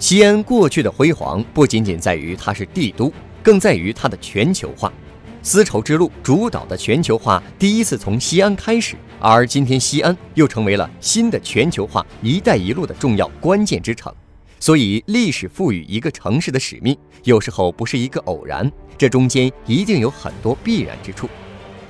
西安过去的辉煌不仅仅在于它是帝都，更在于它的全球化。丝绸之路主导的全球化第一次从西安开始，而今天西安又成为了新的全球化“一带一路”的重要关键之城。所以，历史赋予一个城市的使命，有时候不是一个偶然，这中间一定有很多必然之处。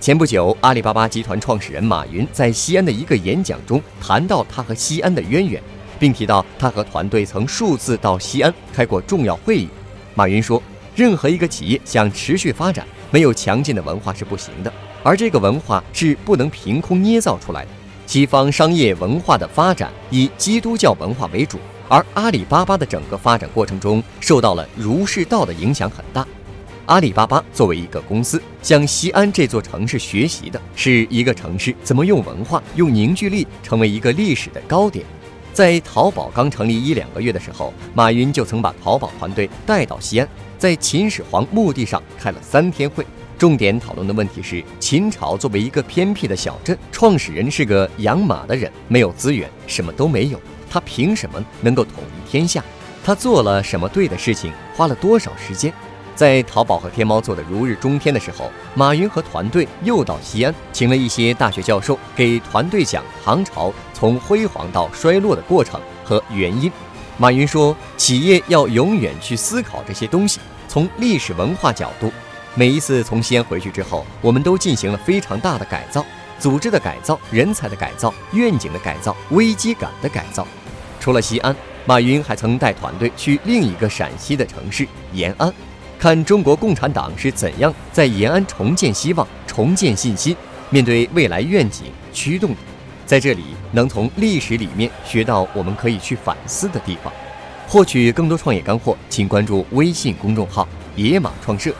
前不久，阿里巴巴集团创始人马云在西安的一个演讲中谈到他和西安的渊源。并提到他和团队曾数次到西安开过重要会议。马云说：“任何一个企业想持续发展，没有强劲的文化是不行的，而这个文化是不能凭空捏造出来的。西方商业文化的发展以基督教文化为主，而阿里巴巴的整个发展过程中受到了儒释道的影响很大。阿里巴巴作为一个公司，向西安这座城市学习的是一个城市怎么用文化、用凝聚力成为一个历史的高点。”在淘宝刚成立一两个月的时候，马云就曾把淘宝团队带到西安，在秦始皇墓地上开了三天会，重点讨论的问题是：秦朝作为一个偏僻的小镇，创始人是个养马的人，没有资源，什么都没有，他凭什么能够统一天下？他做了什么对的事情？花了多少时间？在淘宝和天猫做的如日中天的时候，马云和团队又到西安，请了一些大学教授给团队讲唐朝从辉煌到衰落的过程和原因。马云说，企业要永远去思考这些东西，从历史文化角度。每一次从西安回去之后，我们都进行了非常大的改造，组织的改造、人才的改造、愿景的改造、危机感的改造。除了西安，马云还曾带团队去另一个陕西的城市延安。看中国共产党是怎样在延安重建希望、重建信心，面对未来愿景驱动的，在这里能从历史里面学到我们可以去反思的地方。获取更多创业干货，请关注微信公众号“野马创社”。